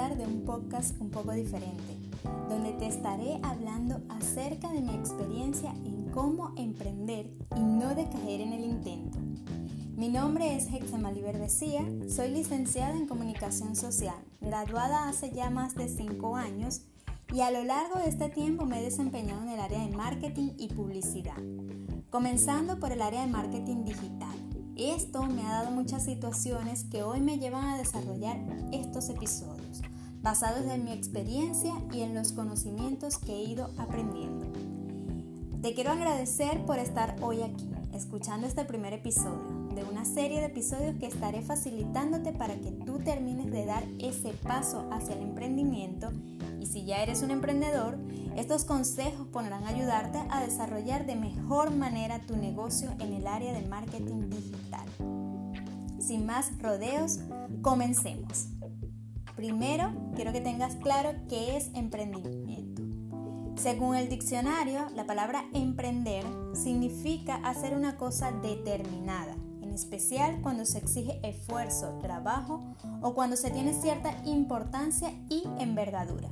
disfrutar de un podcast un poco diferente, donde te estaré hablando acerca de mi experiencia en cómo emprender y no decaer en el intento. Mi nombre es Hexamali Verdecía, soy licenciada en Comunicación Social, graduada hace ya más de 5 años y a lo largo de este tiempo me he desempeñado en el área de marketing y publicidad, comenzando por el área de marketing digital. Esto me ha dado muchas situaciones que hoy me llevan a desarrollar estos episodios, basados en mi experiencia y en los conocimientos que he ido aprendiendo. Te quiero agradecer por estar hoy aquí, escuchando este primer episodio de una serie de episodios que estaré facilitándote para que tú termines de dar ese paso hacia el emprendimiento y si ya eres un emprendedor, estos consejos podrán ayudarte a desarrollar de mejor manera tu negocio en el área de marketing digital. Sin más rodeos, comencemos. Primero, quiero que tengas claro qué es emprendimiento. Según el diccionario, la palabra emprender significa hacer una cosa determinada, en especial cuando se exige esfuerzo, trabajo o cuando se tiene cierta importancia y envergadura.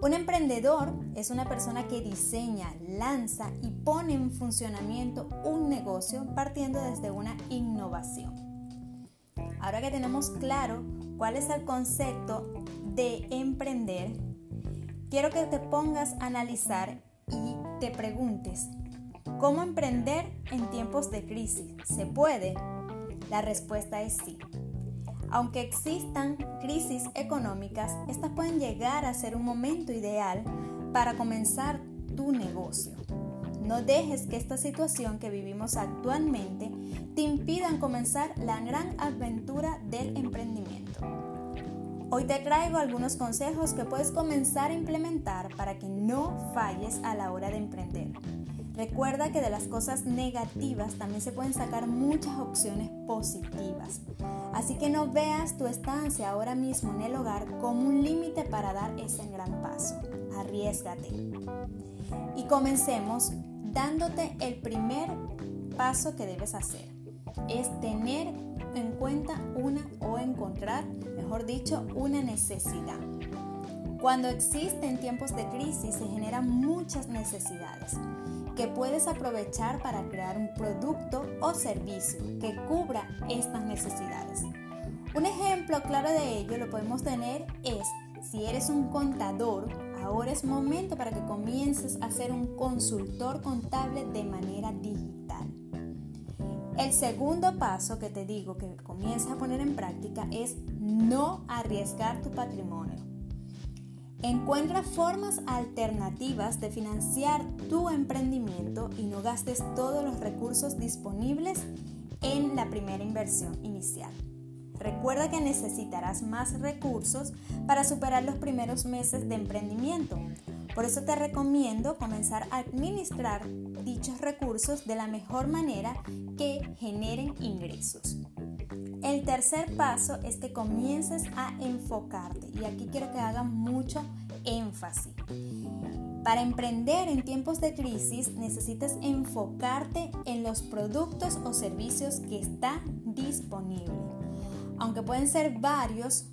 Un emprendedor es una persona que diseña, lanza y pone en funcionamiento un negocio partiendo desde una innovación. Ahora que tenemos claro cuál es el concepto de emprender, quiero que te pongas a analizar y te preguntes, ¿cómo emprender en tiempos de crisis? ¿Se puede? La respuesta es sí. Aunque existan crisis económicas, estas pueden llegar a ser un momento ideal para comenzar tu negocio. No dejes que esta situación que vivimos actualmente te impidan comenzar la gran aventura del emprendimiento. Hoy te traigo algunos consejos que puedes comenzar a implementar para que no falles a la hora de emprender. Recuerda que de las cosas negativas también se pueden sacar muchas opciones positivas. Así que no veas tu estancia ahora mismo en el hogar como un límite para dar ese gran paso. Arriesgate. Y comencemos dándote el primer paso que debes hacer. Es tener en cuenta una o encontrar, mejor dicho, una necesidad. Cuando existen tiempos de crisis se generan muchas necesidades que puedes aprovechar para crear un producto o servicio que cubra estas necesidades. Un ejemplo claro de ello lo podemos tener es si eres un contador, ahora es momento para que comiences a ser un consultor contable de manera digital. El segundo paso que te digo que comiences a poner en práctica es no arriesgar tu patrimonio. Encuentra formas alternativas de financiar tu emprendimiento y no gastes todos los recursos disponibles en la primera inversión inicial. Recuerda que necesitarás más recursos para superar los primeros meses de emprendimiento. Por eso te recomiendo comenzar a administrar dichos recursos de la mejor manera que generen ingresos. El tercer paso es que comiences a enfocarte y aquí quiero que hagas mucho énfasis. Para emprender en tiempos de crisis necesitas enfocarte en los productos o servicios que están disponibles. Aunque pueden ser varios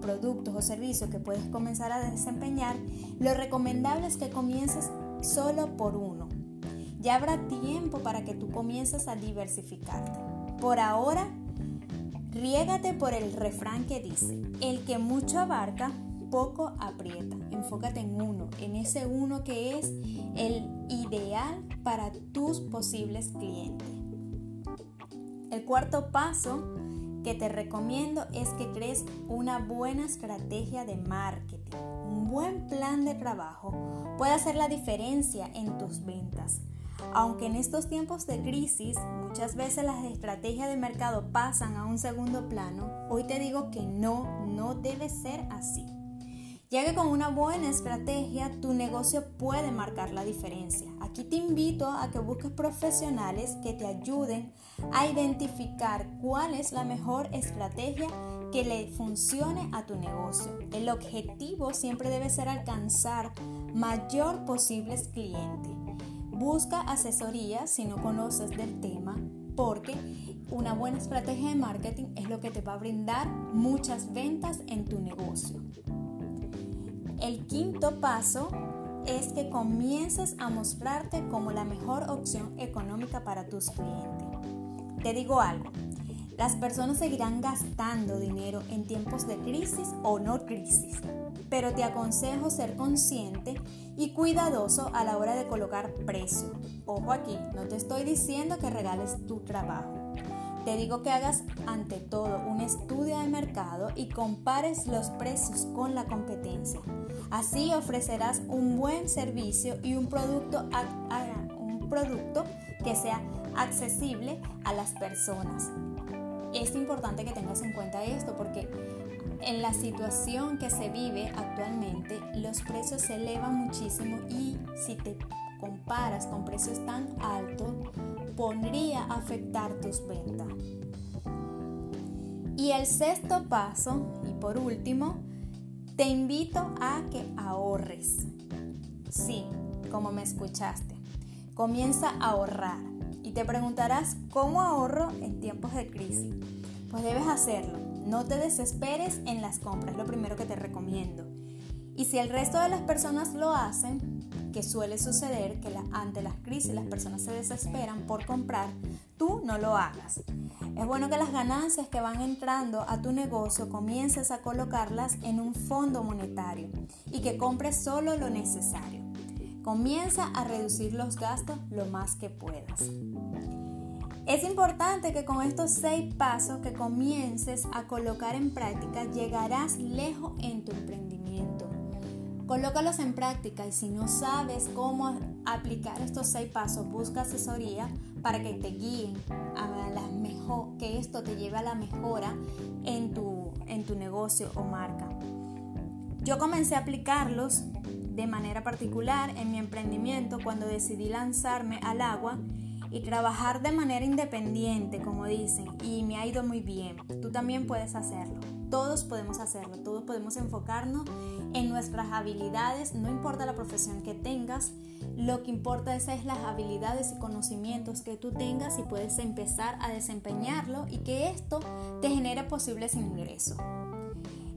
productos o servicios que puedes comenzar a desempeñar, lo recomendable es que comiences solo por uno. Ya habrá tiempo para que tú comiences a diversificarte. Por ahora, Riégate por el refrán que dice, el que mucho abarca, poco aprieta. Enfócate en uno, en ese uno que es el ideal para tus posibles clientes. El cuarto paso que te recomiendo es que crees una buena estrategia de marketing. Un buen plan de trabajo puede hacer la diferencia en tus ventas. Aunque en estos tiempos de crisis muchas veces las estrategias de mercado pasan a un segundo plano, hoy te digo que no, no debe ser así. Ya que con una buena estrategia tu negocio puede marcar la diferencia. Aquí te invito a que busques profesionales que te ayuden a identificar cuál es la mejor estrategia que le funcione a tu negocio. El objetivo siempre debe ser alcanzar mayor posibles clientes. Busca asesoría si no conoces del tema porque una buena estrategia de marketing es lo que te va a brindar muchas ventas en tu negocio. El quinto paso es que comiences a mostrarte como la mejor opción económica para tus clientes. Te digo algo, las personas seguirán gastando dinero en tiempos de crisis o no crisis, pero te aconsejo ser consciente y cuidadoso a la hora de colocar precio. Ojo aquí, no te estoy diciendo que regales tu trabajo. Te digo que hagas ante todo un estudio de mercado y compares los precios con la competencia. Así ofrecerás un buen servicio y un producto, un producto que sea accesible a las personas. Es importante que tengas en cuenta esto porque en la situación que se vive actualmente los precios se elevan muchísimo y si te comparas con precios tan altos podría afectar tus ventas. Y el sexto paso, y por último, te invito a que ahorres. Sí, como me escuchaste. Comienza a ahorrar. Y te preguntarás, ¿cómo ahorro en tiempos de crisis? Pues debes hacerlo. No te desesperes en las compras, lo primero que te recomiendo. Y si el resto de las personas lo hacen, que suele suceder que ante las crisis las personas se desesperan por comprar, tú no lo hagas. Es bueno que las ganancias que van entrando a tu negocio comiences a colocarlas en un fondo monetario y que compres solo lo necesario. Comienza a reducir los gastos lo más que puedas. Es importante que con estos seis pasos que comiences a colocar en práctica llegarás lejos en tu emprendimiento. Colócalos en práctica y si no sabes cómo aplicar estos seis pasos, busca asesoría para que te guíen a la mejor, que esto te lleve a la mejora en tu, en tu negocio o marca. Yo comencé a aplicarlos de manera particular en mi emprendimiento cuando decidí lanzarme al agua y trabajar de manera independiente, como dicen, y me ha ido muy bien. Tú también puedes hacerlo. Todos podemos hacerlo, todos podemos enfocarnos en nuestras habilidades, no importa la profesión que tengas, lo que importa es, es las habilidades y conocimientos que tú tengas y puedes empezar a desempeñarlo y que esto te genere posibles ingresos.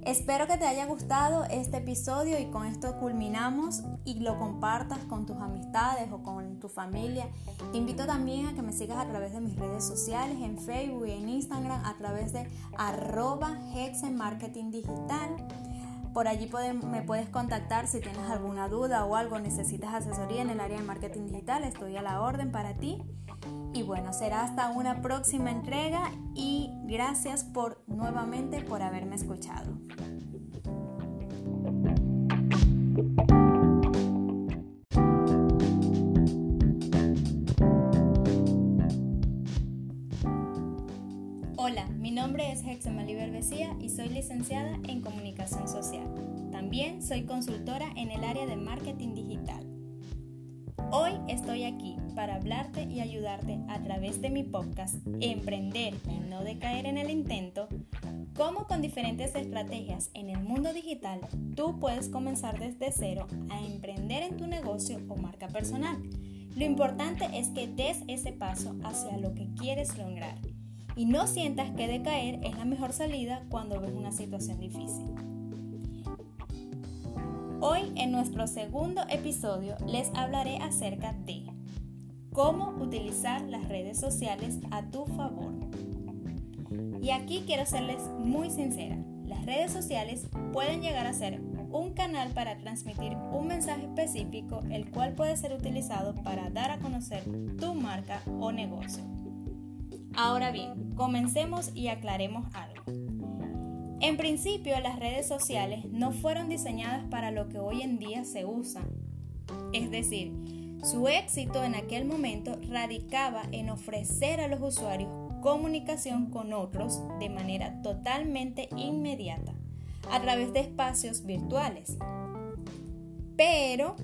Espero que te haya gustado este episodio y con esto culminamos y lo compartas con tus amistades o con tu familia. Te invito también a que me sigas a través de mis redes sociales, en Facebook y en Instagram, a través de arroba Hexen Digital. Por allí me puedes contactar si tienes alguna duda o algo, necesitas asesoría en el área de marketing digital, estoy a la orden para ti. Bueno, será hasta una próxima entrega y gracias por nuevamente por haberme escuchado. Hola, mi nombre es Hexemali Berbecía y soy licenciada en Comunicación Social. También soy consultora en el área de marketing digital. Hoy estoy aquí para hablarte y ayudarte a través de mi podcast Emprender y no decaer en el intento, cómo con diferentes estrategias en el mundo digital tú puedes comenzar desde cero a emprender en tu negocio o marca personal. Lo importante es que des ese paso hacia lo que quieres lograr y no sientas que decaer es la mejor salida cuando ves una situación difícil. Hoy en nuestro segundo episodio les hablaré acerca de cómo utilizar las redes sociales a tu favor. Y aquí quiero serles muy sincera, las redes sociales pueden llegar a ser un canal para transmitir un mensaje específico el cual puede ser utilizado para dar a conocer tu marca o negocio. Ahora bien, comencemos y aclaremos algo. En principio, las redes sociales no fueron diseñadas para lo que hoy en día se usa. Es decir, su éxito en aquel momento radicaba en ofrecer a los usuarios comunicación con otros de manera totalmente inmediata, a través de espacios virtuales. Pero,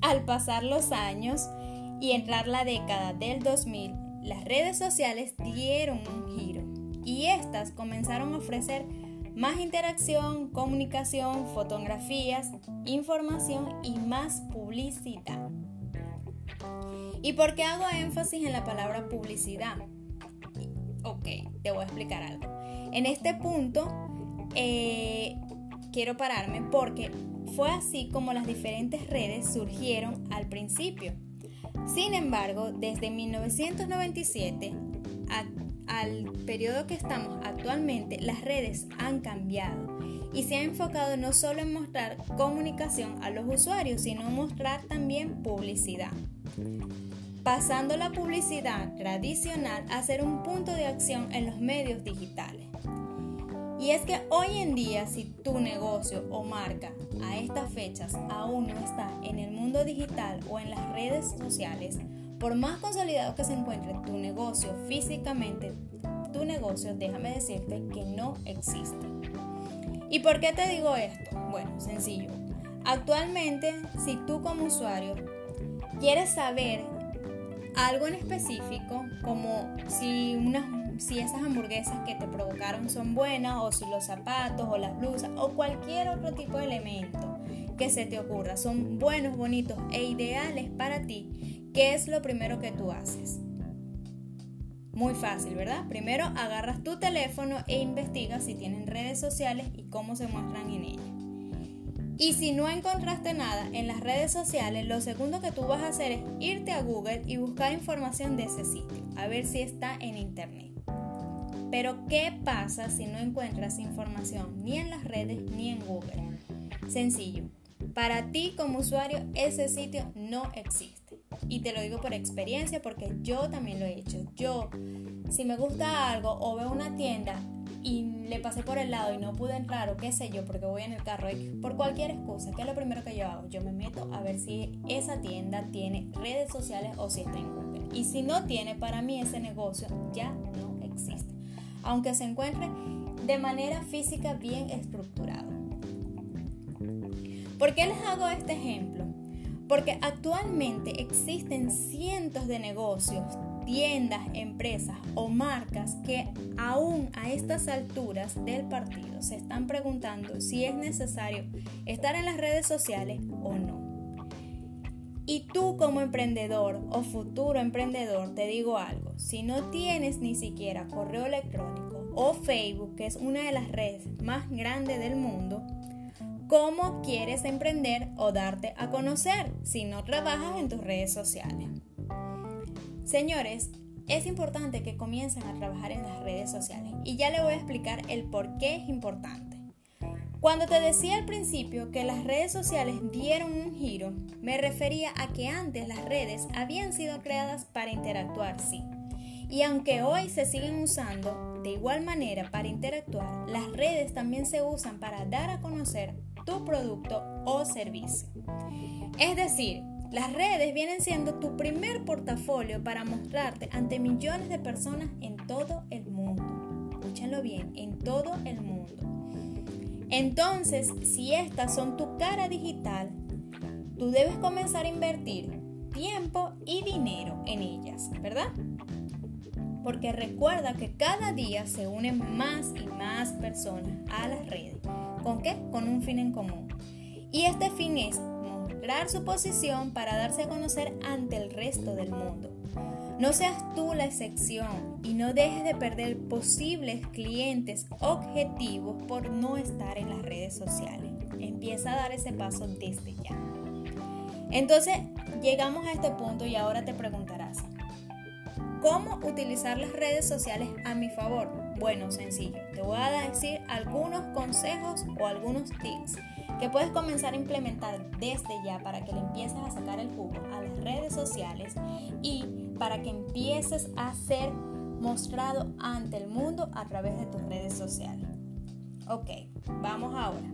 al pasar los años y entrar la década del 2000, las redes sociales dieron un giro y estas comenzaron a ofrecer más interacción, comunicación, fotografías, información y más publicidad. ¿Y por qué hago énfasis en la palabra publicidad? te voy a explicar algo. En este punto eh, quiero pararme porque fue así como las diferentes redes surgieron al principio. Sin embargo, desde 1997 al periodo que estamos actualmente, las redes han cambiado y se ha enfocado no solo en mostrar comunicación a los usuarios, sino en mostrar también publicidad. Pasando la publicidad tradicional a ser un punto de acción en los medios digitales. Y es que hoy en día si tu negocio o marca a estas fechas aún no está en el mundo digital o en las redes sociales, por más consolidado que se encuentre tu negocio físicamente, tu negocio, déjame decirte que no existe. ¿Y por qué te digo esto? Bueno, sencillo. Actualmente, si tú como usuario quieres saber algo en específico, como si unas si esas hamburguesas que te provocaron son buenas o si los zapatos o las blusas o cualquier otro tipo de elemento que se te ocurra son buenos, bonitos e ideales para ti, ¿qué es lo primero que tú haces? Muy fácil, ¿verdad? Primero agarras tu teléfono e investigas si tienen redes sociales y cómo se muestran en ellas. Y si no encontraste nada en las redes sociales, lo segundo que tú vas a hacer es irte a Google y buscar información de ese sitio, a ver si está en internet. Pero ¿qué pasa si no encuentras información ni en las redes ni en Google? Sencillo, para ti como usuario ese sitio no existe. Y te lo digo por experiencia porque yo también lo he hecho. Yo, si me gusta algo o veo una tienda y le pasé por el lado y no pude entrar o qué sé yo porque voy en el carro por cualquier excusa, ¿qué es lo primero que yo hago? Yo me meto a ver si esa tienda tiene redes sociales o si está en Google. Y si no tiene, para mí ese negocio ya no existe aunque se encuentre de manera física bien estructurado. ¿Por qué les hago este ejemplo? Porque actualmente existen cientos de negocios, tiendas, empresas o marcas que aún a estas alturas del partido se están preguntando si es necesario estar en las redes sociales o no. Y tú como emprendedor o futuro emprendedor, te digo algo, si no tienes ni siquiera correo electrónico o Facebook, que es una de las redes más grandes del mundo, ¿cómo quieres emprender o darte a conocer si no trabajas en tus redes sociales? Señores, es importante que comiencen a trabajar en las redes sociales y ya le voy a explicar el por qué es importante. Cuando te decía al principio que las redes sociales dieron un giro, me refería a que antes las redes habían sido creadas para interactuar, sí. Y aunque hoy se siguen usando de igual manera para interactuar, las redes también se usan para dar a conocer tu producto o servicio. Es decir, las redes vienen siendo tu primer portafolio para mostrarte ante millones de personas en todo el mundo. Escúchalo bien, en todo el mundo. Entonces, si estas son tu cara digital, tú debes comenzar a invertir tiempo y dinero en ellas, ¿verdad? Porque recuerda que cada día se unen más y más personas a las redes. ¿Con qué? Con un fin en común. Y este fin es mostrar su posición para darse a conocer ante el resto del mundo. No seas tú la excepción y no dejes de perder posibles clientes objetivos por no estar en las redes sociales. Empieza a dar ese paso desde ya. Entonces, llegamos a este punto y ahora te preguntarás, ¿cómo utilizar las redes sociales a mi favor? Bueno, sencillo. Te voy a decir algunos consejos o algunos tips que puedes comenzar a implementar desde ya para que le empieces a sacar el jugo a las redes sociales y para que empieces a ser mostrado ante el mundo a través de tus redes sociales. Ok, vamos ahora.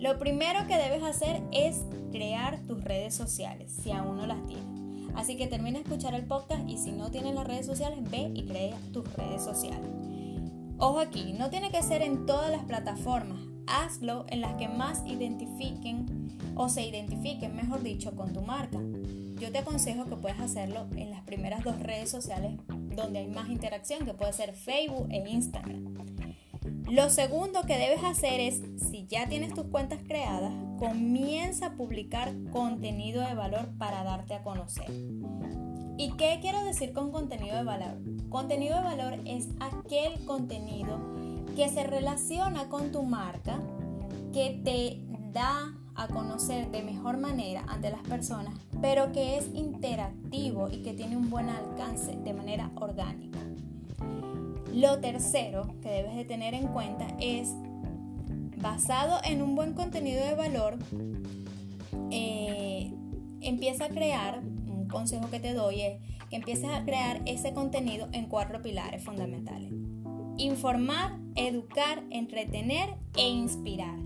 Lo primero que debes hacer es crear tus redes sociales, si aún no las tienes. Así que termina de escuchar el podcast y si no tienes las redes sociales, ve y crea tus redes sociales. Ojo aquí, no tiene que ser en todas las plataformas. Hazlo en las que más identifiquen o se identifiquen, mejor dicho, con tu marca. Yo te aconsejo que puedas hacerlo en las primeras dos redes sociales donde hay más interacción, que puede ser Facebook e Instagram. Lo segundo que debes hacer es, si ya tienes tus cuentas creadas, comienza a publicar contenido de valor para darte a conocer. ¿Y qué quiero decir con contenido de valor? Contenido de valor es aquel contenido que se relaciona con tu marca, que te da a conocer de mejor manera ante las personas, pero que es interactivo y que tiene un buen alcance de manera orgánica. Lo tercero que debes de tener en cuenta es, basado en un buen contenido de valor, eh, empieza a crear, un consejo que te doy es que empieces a crear ese contenido en cuatro pilares fundamentales. Informar, educar, entretener e inspirar.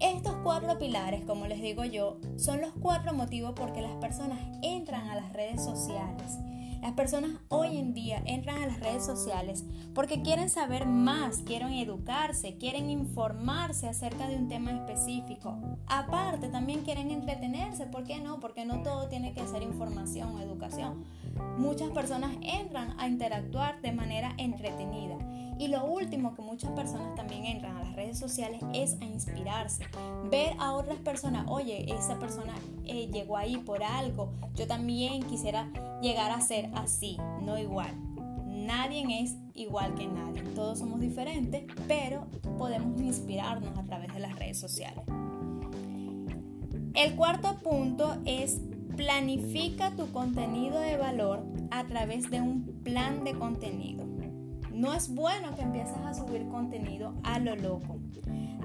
Estos cuatro pilares, como les digo yo, son los cuatro motivos por que las personas entran a las redes sociales las personas hoy en día entran a las redes sociales porque quieren saber más, quieren educarse, quieren informarse acerca de un tema específico. Aparte, también quieren entretenerse. ¿Por qué no? Porque no todo tiene que ser información o educación. Muchas personas entran a interactuar de manera entretenida. Y lo último que muchas personas también entran a las redes sociales es a inspirarse. Ver a otras personas, oye, esa persona eh, llegó ahí por algo, yo también quisiera llegar a ser así, no igual. Nadie es igual que nadie, todos somos diferentes, pero podemos inspirarnos a través de las redes sociales. El cuarto punto es planifica tu contenido de valor a través de un plan de contenido. No es bueno que empieces a subir contenido a lo loco.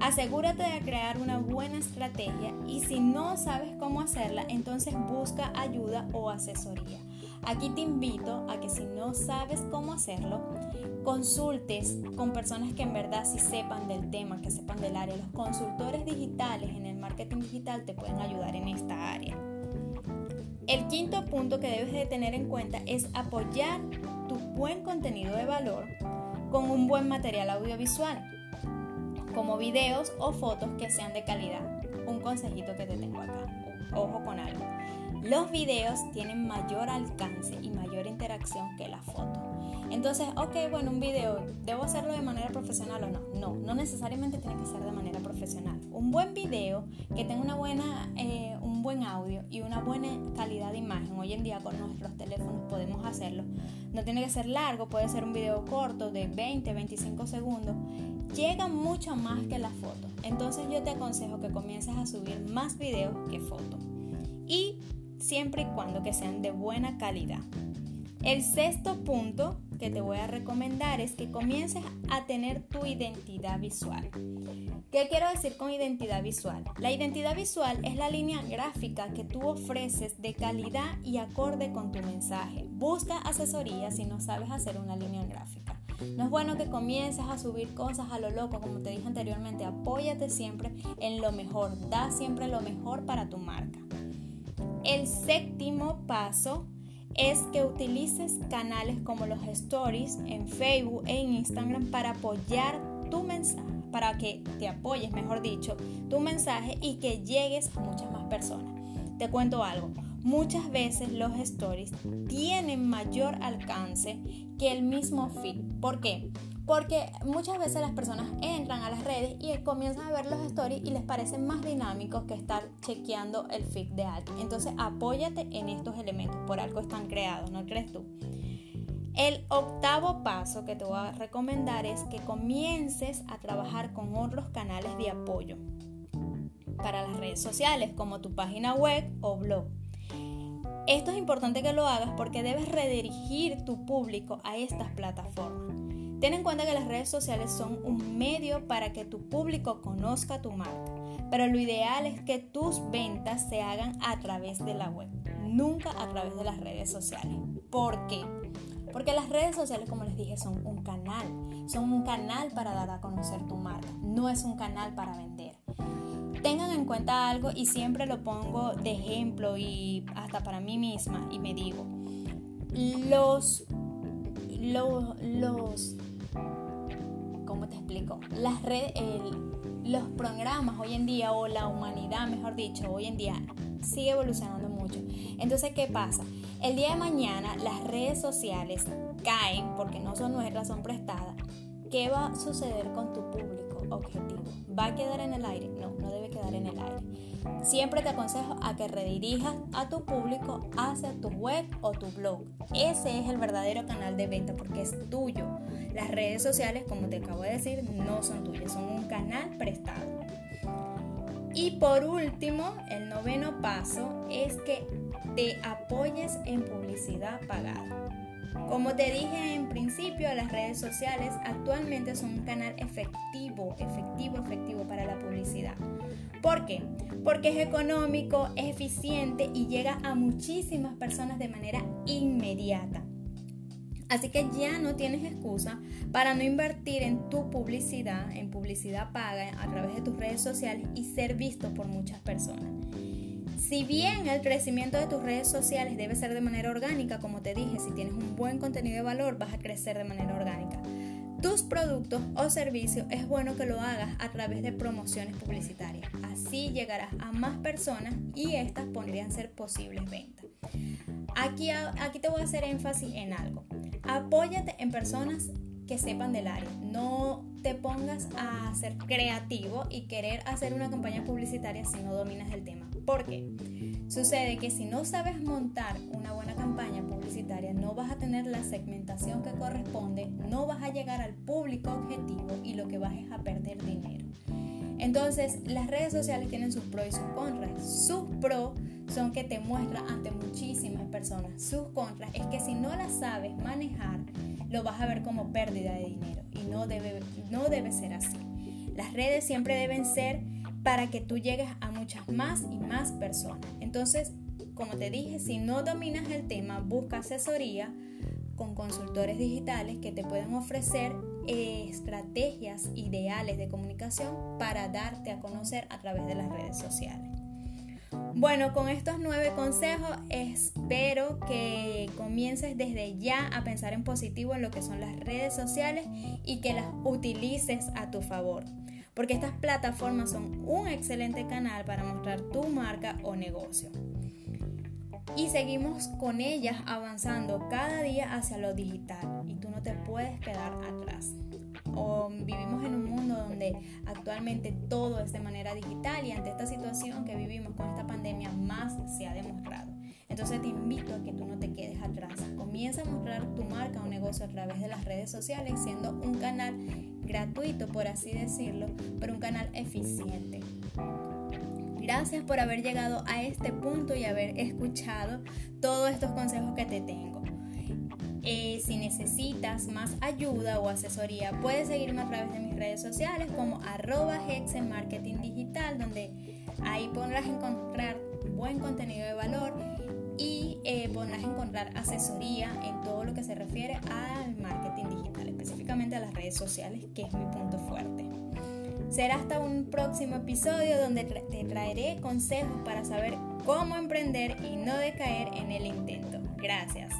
Asegúrate de crear una buena estrategia y si no sabes cómo hacerla, entonces busca ayuda o asesoría. Aquí te invito a que si no sabes cómo hacerlo, consultes con personas que en verdad sí sepan del tema, que sepan del área. Los consultores digitales en el marketing digital te pueden ayudar en esta área. El quinto punto que debes de tener en cuenta es apoyar buen contenido de valor con un buen material audiovisual, como videos o fotos que sean de calidad. Un consejito que te tengo acá. Ojo con algo. Los videos tienen mayor alcance y mayor interacción que la foto. Entonces, ok, bueno, un video, ¿debo hacerlo de manera profesional o no? No, no necesariamente tiene que ser de manera profesional. Un buen video que tenga una buena, eh, un buen audio y una buena calidad de imagen, hoy en día con nuestros teléfonos hacerlo. No tiene que ser largo, puede ser un video corto de 20, 25 segundos. Llega mucho más que la foto. Entonces yo te aconsejo que comiences a subir más videos que fotos. Y siempre y cuando que sean de buena calidad. El sexto punto que te voy a recomendar es que comiences a tener tu identidad visual. ¿Qué quiero decir con identidad visual? La identidad visual es la línea gráfica que tú ofreces de calidad y acorde con tu mensaje. Busca asesoría si no sabes hacer una línea gráfica. No es bueno que comiences a subir cosas a lo loco, como te dije anteriormente, apóyate siempre en lo mejor, da siempre lo mejor para tu marca. El séptimo paso es que utilices canales como los stories en Facebook e en Instagram para apoyar tu mensaje, para que te apoyes, mejor dicho, tu mensaje y que llegues a muchas más personas. Te cuento algo, muchas veces los stories tienen mayor alcance que el mismo feed. ¿Por qué? Porque muchas veces las personas entran a las redes y comienzan a ver los stories y les parecen más dinámicos que estar chequeando el feed de alguien. Entonces apóyate en estos elementos, por algo están creados, ¿no crees tú? El octavo paso que te voy a recomendar es que comiences a trabajar con otros canales de apoyo para las redes sociales, como tu página web o blog. Esto es importante que lo hagas porque debes redirigir tu público a estas plataformas. Ten en cuenta que las redes sociales son un medio para que tu público conozca tu marca, pero lo ideal es que tus ventas se hagan a través de la web, nunca a través de las redes sociales. ¿Por qué? Porque las redes sociales, como les dije, son un canal, son un canal para dar a conocer tu marca, no es un canal para vender. Tengan en cuenta algo y siempre lo pongo de ejemplo y hasta para mí misma y me digo, los, los, los ¿cómo te explico? Las redes, los programas hoy en día, o la humanidad, mejor dicho, hoy en día sigue evolucionando mucho. Entonces, ¿qué pasa? El día de mañana las redes sociales caen porque no son nuestras, son prestadas. ¿Qué va a suceder con tu público? Objetivo. ¿Va a quedar en el aire? No, no debe quedar en el aire. Siempre te aconsejo a que redirijas a tu público hacia tu web o tu blog. Ese es el verdadero canal de venta porque es tuyo. Las redes sociales, como te acabo de decir, no son tuyas, son un canal prestado. Y por último, el noveno paso es que te apoyes en publicidad pagada. Como te dije en principio, las redes sociales actualmente son un canal efectivo, efectivo, efectivo para la publicidad. ¿Por qué? Porque es económico, es eficiente y llega a muchísimas personas de manera inmediata. Así que ya no tienes excusa para no invertir en tu publicidad, en publicidad paga a través de tus redes sociales y ser visto por muchas personas. Si bien el crecimiento de tus redes sociales debe ser de manera orgánica, como te dije, si tienes un buen contenido de valor vas a crecer de manera orgánica. Tus productos o servicios es bueno que lo hagas a través de promociones publicitarias. Así llegarás a más personas y estas podrían ser posibles ventas. Aquí, aquí te voy a hacer énfasis en algo. Apóyate en personas que sepan del área. No te pongas a ser creativo y querer hacer una campaña publicitaria si no dominas el tema. ¿Por qué? Sucede que si no sabes montar una buena campaña publicitaria, no vas a tener la segmentación que corresponde, no vas a llegar al público objetivo y lo que vas es a perder dinero. Entonces, las redes sociales tienen sus pros y sus contras. Sus pros son que te muestran ante muchísimas personas. Sus contras es que si no las sabes manejar, lo vas a ver como pérdida de dinero y no debe, no debe ser así. Las redes siempre deben ser para que tú llegues a muchas más y más personas. Entonces, como te dije, si no dominas el tema, busca asesoría con consultores digitales que te pueden ofrecer eh, estrategias ideales de comunicación para darte a conocer a través de las redes sociales. Bueno, con estos nueve consejos espero que comiences desde ya a pensar en positivo en lo que son las redes sociales y que las utilices a tu favor. Porque estas plataformas son un excelente canal para mostrar tu marca o negocio. Y seguimos con ellas avanzando cada día hacia lo digital y tú no te puedes quedar atrás o vivimos en un mundo donde actualmente todo es de manera digital y ante esta situación que vivimos con esta pandemia más se ha demostrado. Entonces te invito a que tú no te quedes atrás. Comienza a mostrar tu marca o negocio a través de las redes sociales siendo un canal gratuito, por así decirlo, pero un canal eficiente. Gracias por haber llegado a este punto y haber escuchado todos estos consejos que te tengo. Eh, si necesitas más ayuda o asesoría, puedes seguirme a través de mis redes sociales como arroba Hexen Digital, donde ahí podrás encontrar buen contenido de valor y eh, podrás encontrar asesoría en todo lo que se refiere al marketing digital, específicamente a las redes sociales, que es mi punto fuerte. Será hasta un próximo episodio donde te traeré consejos para saber cómo emprender y no decaer en el intento. Gracias.